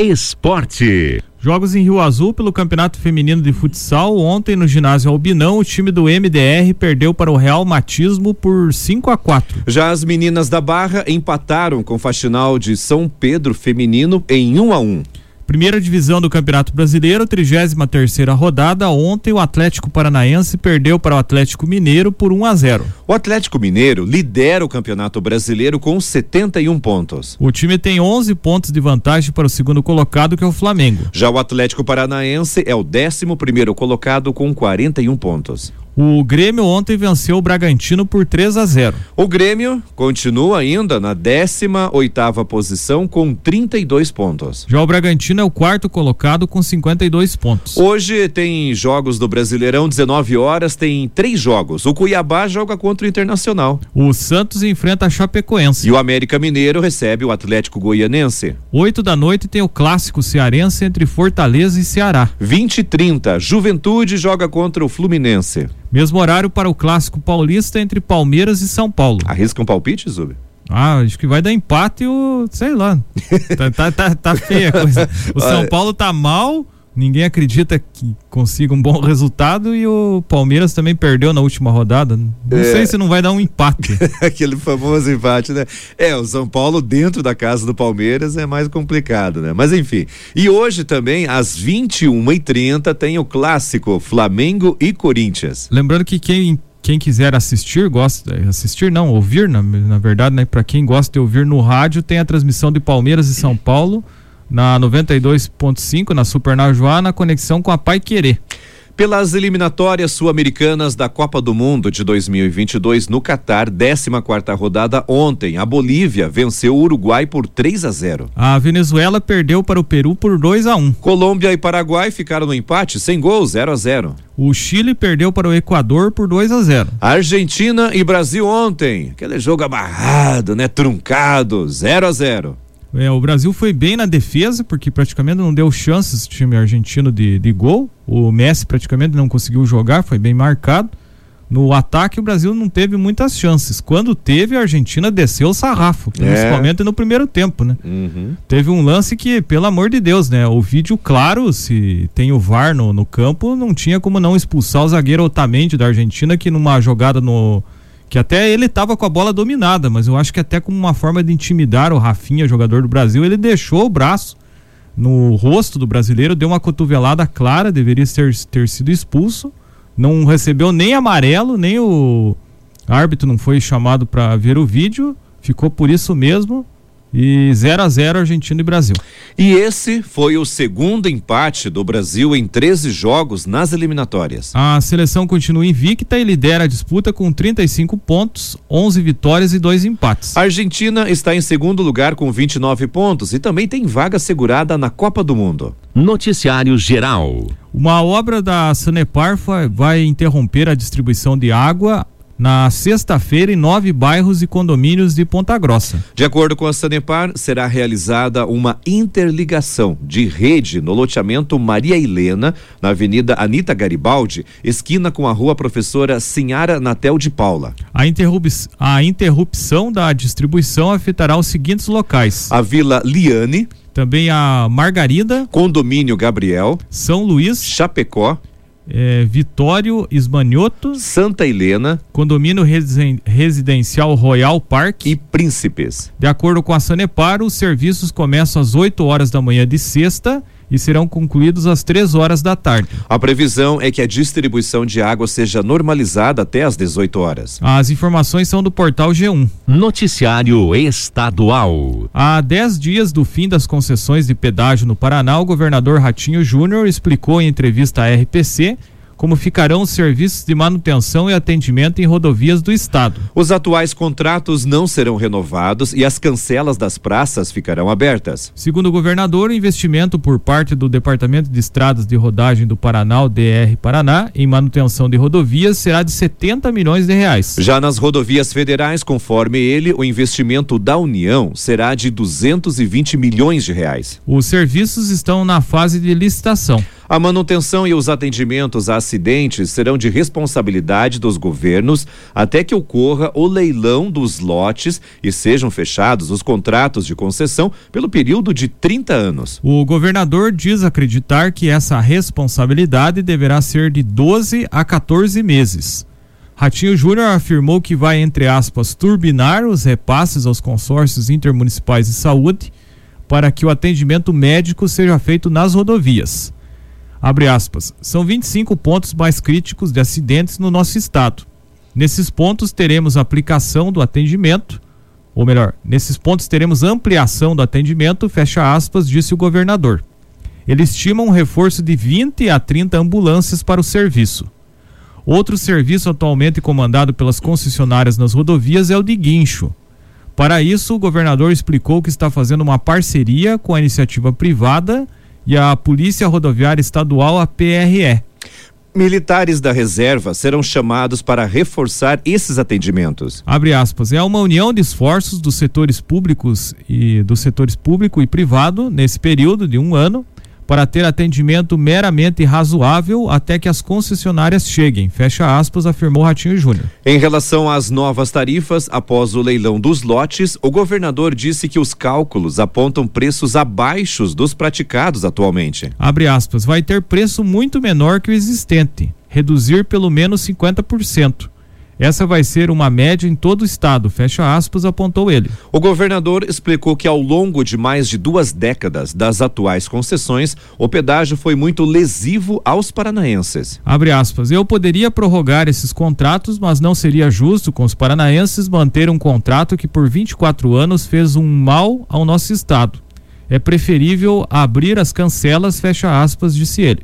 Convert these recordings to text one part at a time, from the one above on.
Esporte. Jogos em Rio Azul pelo Campeonato Feminino de Futsal. Ontem no ginásio Albinão, o time do MDR perdeu para o Real Matismo por 5 a 4. Já as meninas da Barra empataram com o Faxinal de São Pedro Feminino em 1 a 1. Primeira divisão do Campeonato Brasileiro, 33 terceira rodada. Ontem o Atlético Paranaense perdeu para o Atlético Mineiro por 1 a 0. O Atlético Mineiro lidera o Campeonato Brasileiro com 71 pontos. O time tem 11 pontos de vantagem para o segundo colocado, que é o Flamengo. Já o Atlético Paranaense é o 11 primeiro colocado com 41 pontos. O Grêmio ontem venceu o Bragantino por 3 a 0. O Grêmio continua ainda na 18 oitava posição com 32 pontos. Já o Bragantino é o quarto colocado com 52 pontos. Hoje tem jogos do Brasileirão, 19 horas, tem três jogos. O Cuiabá joga contra o Internacional. O Santos enfrenta a Chapecoense. E o América Mineiro recebe o Atlético Goianense. 8 da noite tem o clássico cearense entre Fortaleza e Ceará. 20 e 30, Juventude joga contra o Fluminense. Mesmo horário para o clássico paulista entre Palmeiras e São Paulo. Arrisca um palpite, Zub? Ah, acho que vai dar empate o. sei lá. tá, tá, tá, tá feia a coisa. O São Paulo tá mal ninguém acredita que consiga um bom resultado e o Palmeiras também perdeu na última rodada. Não é. sei se não vai dar um empate. Aquele famoso empate, né? É, o São Paulo dentro da casa do Palmeiras é mais complicado, né? Mas enfim. E hoje também, às 21h30, tem o clássico Flamengo e Corinthians. Lembrando que quem quem quiser assistir, gosta, assistir não, ouvir, na, na verdade, né? Para quem gosta de ouvir no rádio, tem a transmissão de Palmeiras e São Paulo na 92.5 na Super Najuá na conexão com a Pai Querer. Pelas eliminatórias sul-americanas da Copa do Mundo de 2022 no Catar, 14 quarta rodada ontem, a Bolívia venceu o Uruguai por 3 a 0. A Venezuela perdeu para o Peru por 2 a 1. Colômbia e Paraguai ficaram no empate sem gol, 0 a 0. O Chile perdeu para o Equador por 2 a 0. Argentina e Brasil ontem, aquele jogo amarrado, né, truncado, 0 a 0. É, o Brasil foi bem na defesa, porque praticamente não deu chances o time argentino de, de gol. O Messi praticamente não conseguiu jogar, foi bem marcado. No ataque, o Brasil não teve muitas chances. Quando teve, a Argentina desceu o sarrafo, é. principalmente é. no primeiro tempo, né? Uhum. Teve um lance que, pelo amor de Deus, né? O vídeo, claro, se tem o VAR no, no campo, não tinha como não expulsar o zagueiro Otamendi da Argentina, que numa jogada no, que até ele estava com a bola dominada, mas eu acho que até como uma forma de intimidar o Rafinha, jogador do Brasil, ele deixou o braço no rosto do brasileiro, deu uma cotovelada clara, deveria ter, ter sido expulso, não recebeu nem amarelo, nem o árbitro não foi chamado para ver o vídeo, ficou por isso mesmo e 0 a 0 Argentina e Brasil. E esse foi o segundo empate do Brasil em 13 jogos nas eliminatórias. A seleção continua invicta e lidera a disputa com 35 pontos, 11 vitórias e dois empates. A Argentina está em segundo lugar com 29 pontos e também tem vaga segurada na Copa do Mundo. Noticiário Geral. Uma obra da Sanepar vai interromper a distribuição de água na sexta-feira em nove bairros e condomínios de Ponta Grossa. De acordo com a Sanepar, será realizada uma interligação de rede no loteamento Maria Helena, na Avenida Anita Garibaldi, esquina com a Rua Professora Sinhara Natel de Paula. A, interrup a interrupção da distribuição afetará os seguintes locais: a Vila Liane, também a Margarida, Condomínio Gabriel, São Luís, Chapecó, é, Vitório Esmanhoto, Santa Helena, condomínio residencial Royal Park e Príncipes. De acordo com a Sanepar, os serviços começam às 8 horas da manhã de sexta e serão concluídos às três horas da tarde. A previsão é que a distribuição de água seja normalizada até às 18 horas. As informações são do portal G1. Noticiário Estadual. Há 10 dias do fim das concessões de pedágio no Paraná, o governador Ratinho Júnior explicou em entrevista à RPC como ficarão os serviços de manutenção e atendimento em rodovias do estado. Os atuais contratos não serão renovados e as cancelas das praças ficarão abertas. Segundo o governador, o investimento por parte do Departamento de Estradas de Rodagem do Paraná, o DR Paraná, em manutenção de rodovias será de 70 milhões de reais. Já nas rodovias federais, conforme ele, o investimento da União será de 220 milhões de reais. Os serviços estão na fase de licitação. A manutenção e os atendimentos a acidentes serão de responsabilidade dos governos até que ocorra o leilão dos lotes e sejam fechados os contratos de concessão pelo período de 30 anos. O governador diz acreditar que essa responsabilidade deverá ser de 12 a 14 meses. Ratinho Júnior afirmou que vai, entre aspas, turbinar os repasses aos consórcios intermunicipais de saúde para que o atendimento médico seja feito nas rodovias. Abre aspas. São 25 pontos mais críticos de acidentes no nosso estado. Nesses pontos teremos aplicação do atendimento, ou melhor, nesses pontos teremos ampliação do atendimento, fecha aspas, disse o governador. Ele estima um reforço de 20 a 30 ambulâncias para o serviço. Outro serviço atualmente comandado pelas concessionárias nas rodovias é o de guincho. Para isso, o governador explicou que está fazendo uma parceria com a iniciativa privada e a Polícia Rodoviária Estadual, a PRE. Militares da reserva serão chamados para reforçar esses atendimentos. Abre aspas, é uma união de esforços dos setores públicos e dos setores público e privado nesse período de um ano para ter atendimento meramente razoável até que as concessionárias cheguem. Fecha aspas, afirmou Ratinho Júnior. Em relação às novas tarifas, após o leilão dos lotes, o governador disse que os cálculos apontam preços abaixo dos praticados atualmente. Abre aspas, vai ter preço muito menor que o existente, reduzir pelo menos 50%. Essa vai ser uma média em todo o estado, fecha aspas, apontou ele. O governador explicou que ao longo de mais de duas décadas das atuais concessões, o pedágio foi muito lesivo aos paranaenses. Abre aspas, eu poderia prorrogar esses contratos, mas não seria justo com os paranaenses manter um contrato que por 24 anos fez um mal ao nosso estado. É preferível abrir as cancelas, fecha aspas, disse ele.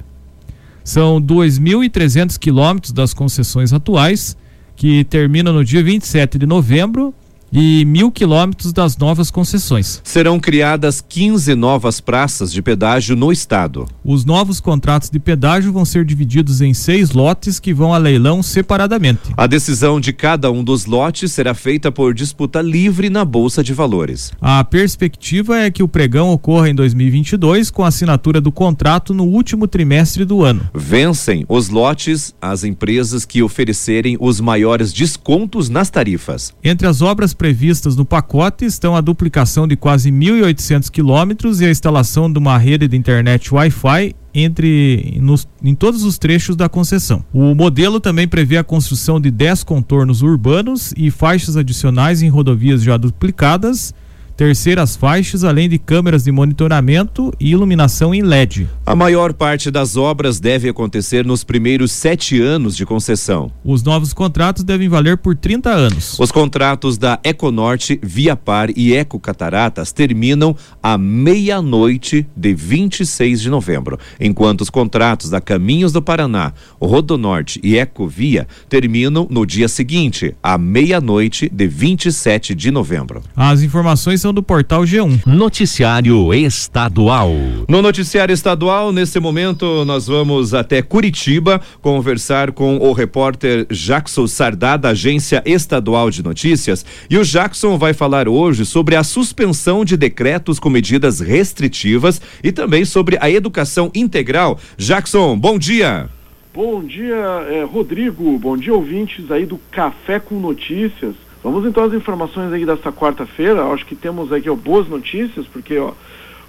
São 2.300 quilômetros das concessões atuais que termina no dia 27 de novembro e mil quilômetros das novas concessões. Serão criadas 15 novas praças de pedágio no estado. Os novos contratos de pedágio vão ser divididos em seis lotes que vão a leilão separadamente. A decisão de cada um dos lotes será feita por disputa livre na Bolsa de Valores. A perspectiva é que o pregão ocorra em 2022 com a assinatura do contrato no último trimestre do ano. Vencem os lotes as empresas que oferecerem os maiores descontos nas tarifas. Entre as obras previstas no pacote estão a duplicação de quase 1.800 quilômetros e a instalação de uma rede de internet Wi-Fi entre nos, em todos os trechos da concessão. O modelo também prevê a construção de 10 contornos urbanos e faixas adicionais em rodovias já duplicadas terceiras faixas, além de câmeras de monitoramento e iluminação em LED. A maior parte das obras deve acontecer nos primeiros sete anos de concessão. Os novos contratos devem valer por 30 anos. Os contratos da Econorte, Via Par e Eco Cataratas terminam à meia-noite de 26 de novembro, enquanto os contratos da Caminhos do Paraná, Rodonorte e Ecovia terminam no dia seguinte, à meia-noite de 27 de novembro. As informações do portal G1. Noticiário Estadual. No Noticiário Estadual, nesse momento, nós vamos até Curitiba conversar com o repórter Jackson Sardá, da Agência Estadual de Notícias. E o Jackson vai falar hoje sobre a suspensão de decretos com medidas restritivas e também sobre a educação integral. Jackson, bom dia. Bom dia, eh, Rodrigo. Bom dia, ouvintes aí do Café com Notícias. Vamos então às informações aí desta quarta-feira. Acho que temos aqui ó, boas notícias, porque ó,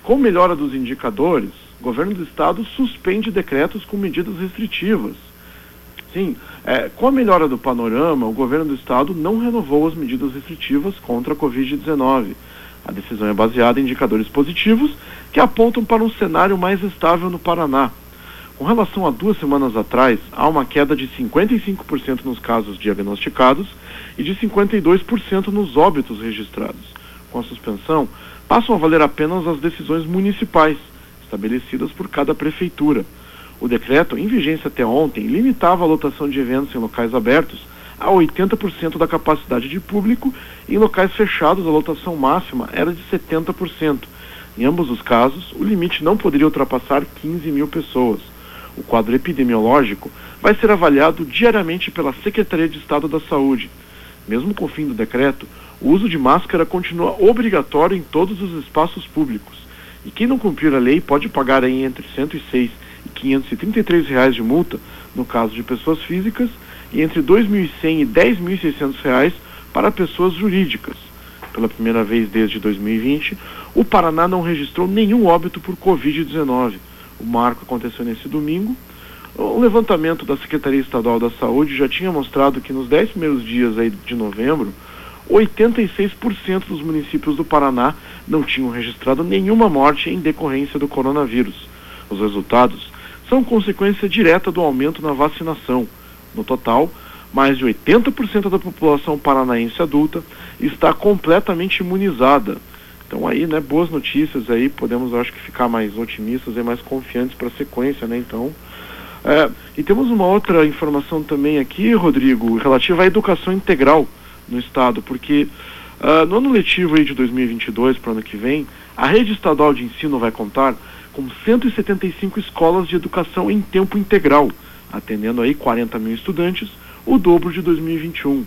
com melhora dos indicadores, o governo do estado suspende decretos com medidas restritivas. Sim, é, com a melhora do panorama, o governo do estado não renovou as medidas restritivas contra a Covid-19. A decisão é baseada em indicadores positivos que apontam para um cenário mais estável no Paraná. Com relação a duas semanas atrás, há uma queda de 55% nos casos diagnosticados e de 52% nos óbitos registrados. Com a suspensão, passam a valer apenas as decisões municipais, estabelecidas por cada prefeitura. O decreto, em vigência até ontem, limitava a lotação de eventos em locais abertos a 80% da capacidade de público e em locais fechados a lotação máxima era de 70%. Em ambos os casos, o limite não poderia ultrapassar 15 mil pessoas. O quadro epidemiológico vai ser avaliado diariamente pela Secretaria de Estado da Saúde. Mesmo com o fim do decreto, o uso de máscara continua obrigatório em todos os espaços públicos. E quem não cumprir a lei pode pagar aí entre 106 e 533 reais de multa no caso de pessoas físicas e entre 2.100 e 10.600 reais para pessoas jurídicas. Pela primeira vez desde 2020, o Paraná não registrou nenhum óbito por Covid-19. O marco aconteceu nesse domingo. O levantamento da Secretaria Estadual da Saúde já tinha mostrado que nos 10 primeiros dias aí de novembro, 86% dos municípios do Paraná não tinham registrado nenhuma morte em decorrência do coronavírus. Os resultados são consequência direta do aumento na vacinação. No total, mais de 80% da população paranaense adulta está completamente imunizada. Então aí, né, boas notícias aí, podemos acho que ficar mais otimistas e mais confiantes para a sequência, né? Então, é, e temos uma outra informação também aqui, Rodrigo, relativa à educação integral no estado, porque uh, no ano letivo de 2022 para o ano que vem, a rede estadual de ensino vai contar com 175 escolas de educação em tempo integral, atendendo aí 40 mil estudantes, o dobro de 2021.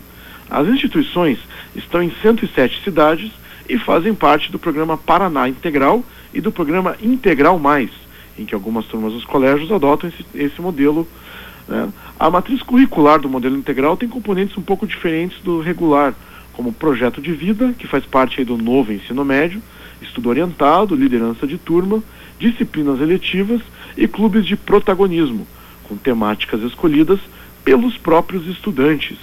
As instituições estão em 107 cidades e fazem parte do programa Paraná Integral e do programa Integral Mais, em que algumas turmas dos colégios adotam esse, esse modelo. Né? A matriz curricular do modelo integral tem componentes um pouco diferentes do regular, como projeto de vida, que faz parte do novo ensino médio, estudo orientado, liderança de turma, disciplinas eletivas e clubes de protagonismo, com temáticas escolhidas pelos próprios estudantes.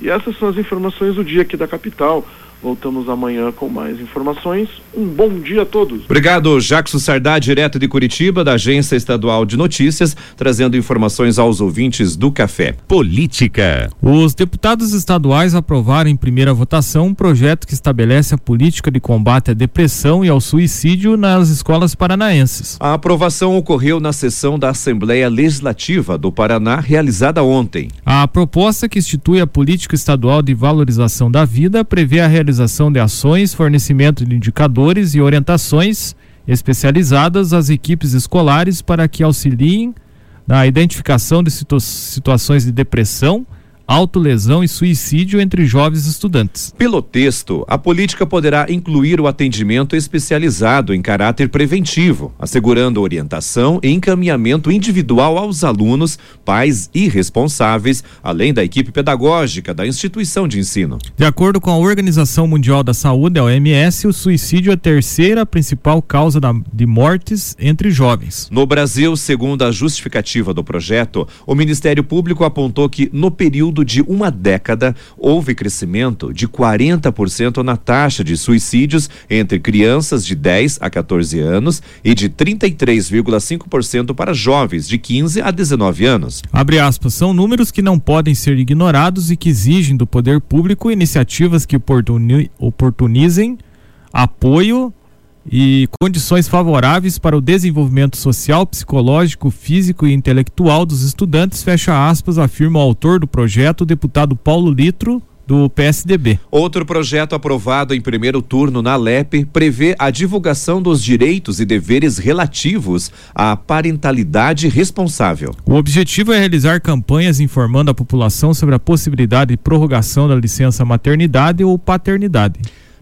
E essas são as informações do dia aqui da capital. Voltamos amanhã com mais informações. Um bom dia a todos. Obrigado, Jackson Sardá, direto de Curitiba, da Agência Estadual de Notícias, trazendo informações aos ouvintes do Café. Política. Os deputados estaduais aprovaram em primeira votação um projeto que estabelece a política de combate à depressão e ao suicídio nas escolas paranaenses. A aprovação ocorreu na sessão da Assembleia Legislativa do Paraná, realizada ontem. A proposta que institui a política estadual de valorização da vida prevê a realização realização de ações, fornecimento de indicadores e orientações especializadas às equipes escolares para que auxiliem na identificação de situ situações de depressão, autolesão e suicídio entre jovens estudantes. Pelo texto, a política poderá incluir o atendimento especializado em caráter preventivo, assegurando orientação e encaminhamento individual aos alunos, pais e responsáveis, além da equipe pedagógica da instituição de ensino. De acordo com a Organização Mundial da Saúde, a OMS, o suicídio é a terceira principal causa da, de mortes entre jovens. No Brasil, segundo a justificativa do projeto, o Ministério Público apontou que no período período de uma década, houve crescimento de 40% na taxa de suicídios entre crianças de 10 a 14 anos e de 33,5% para jovens de 15 a 19 anos. Abre aspas, são números que não podem ser ignorados e que exigem do poder público iniciativas que oportunizem apoio e condições favoráveis para o desenvolvimento social, psicológico, físico e intelectual dos estudantes, fecha aspas, afirma o autor do projeto, o deputado Paulo Litro, do PSDB. Outro projeto aprovado em primeiro turno na LEP prevê a divulgação dos direitos e deveres relativos à parentalidade responsável. O objetivo é realizar campanhas informando a população sobre a possibilidade de prorrogação da licença maternidade ou paternidade.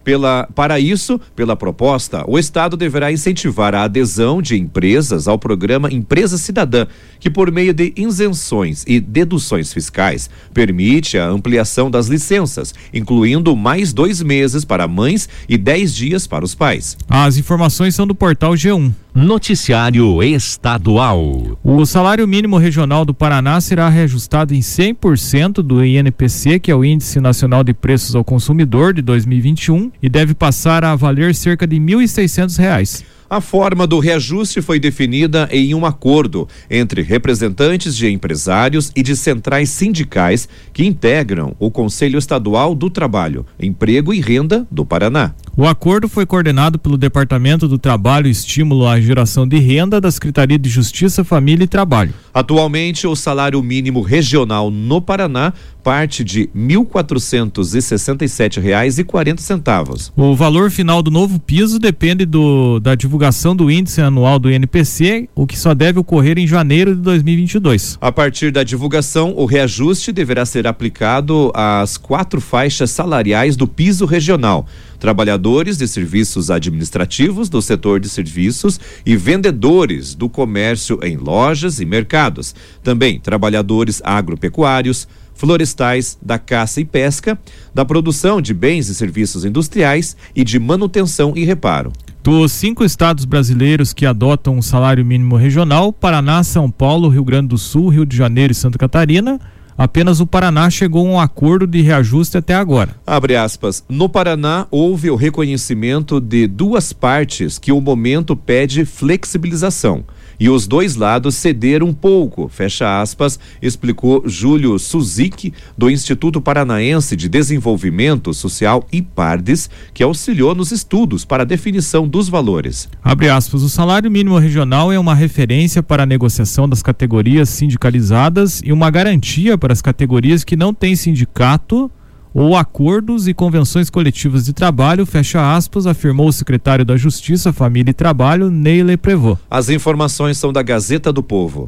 Pela, para isso, pela proposta, o Estado deverá incentivar a adesão de empresas ao programa Empresa Cidadã, que, por meio de isenções e deduções fiscais, permite a ampliação das licenças, incluindo mais dois meses para mães e dez dias para os pais. As informações são do portal G1. Noticiário Estadual. O salário mínimo regional do Paraná será reajustado em 100% do INPC, que é o Índice Nacional de Preços ao Consumidor de 2021, e deve passar a valer cerca de R$ 1.600. A forma do reajuste foi definida em um acordo entre representantes de empresários e de centrais sindicais que integram o Conselho Estadual do Trabalho, Emprego e Renda do Paraná. O acordo foi coordenado pelo Departamento do Trabalho e Estímulo à Geração de Renda da Secretaria de Justiça, Família e Trabalho. Atualmente, o salário mínimo regional no Paraná parte de R$ 1.467,40. O valor final do novo piso depende do, da divulgação do índice anual do INPC, o que só deve ocorrer em janeiro de 2022. A partir da divulgação, o reajuste deverá ser aplicado às quatro faixas salariais do piso regional trabalhadores de serviços administrativos do setor de serviços e vendedores do comércio em lojas e mercados. Também trabalhadores agropecuários, florestais, da caça e pesca, da produção de bens e serviços industriais e de manutenção e reparo. Dos cinco estados brasileiros que adotam o salário mínimo regional, Paraná, São Paulo, Rio Grande do Sul, Rio de Janeiro e Santa Catarina, apenas o Paraná chegou a um acordo de reajuste até agora. Abre aspas. No Paraná, houve o reconhecimento de duas partes que o momento pede flexibilização e os dois lados cederam um pouco, fecha aspas, explicou Júlio Suzik, do Instituto Paranaense de Desenvolvimento Social IPARDES, que auxiliou nos estudos para a definição dos valores. Abre aspas, o salário mínimo regional é uma referência para a negociação das categorias sindicalizadas e uma garantia para as categorias que não têm sindicato ou acordos e convenções coletivas de trabalho, fecha aspas, afirmou o secretário da Justiça, Família e Trabalho, Neile Prevô. As informações são da Gazeta do Povo.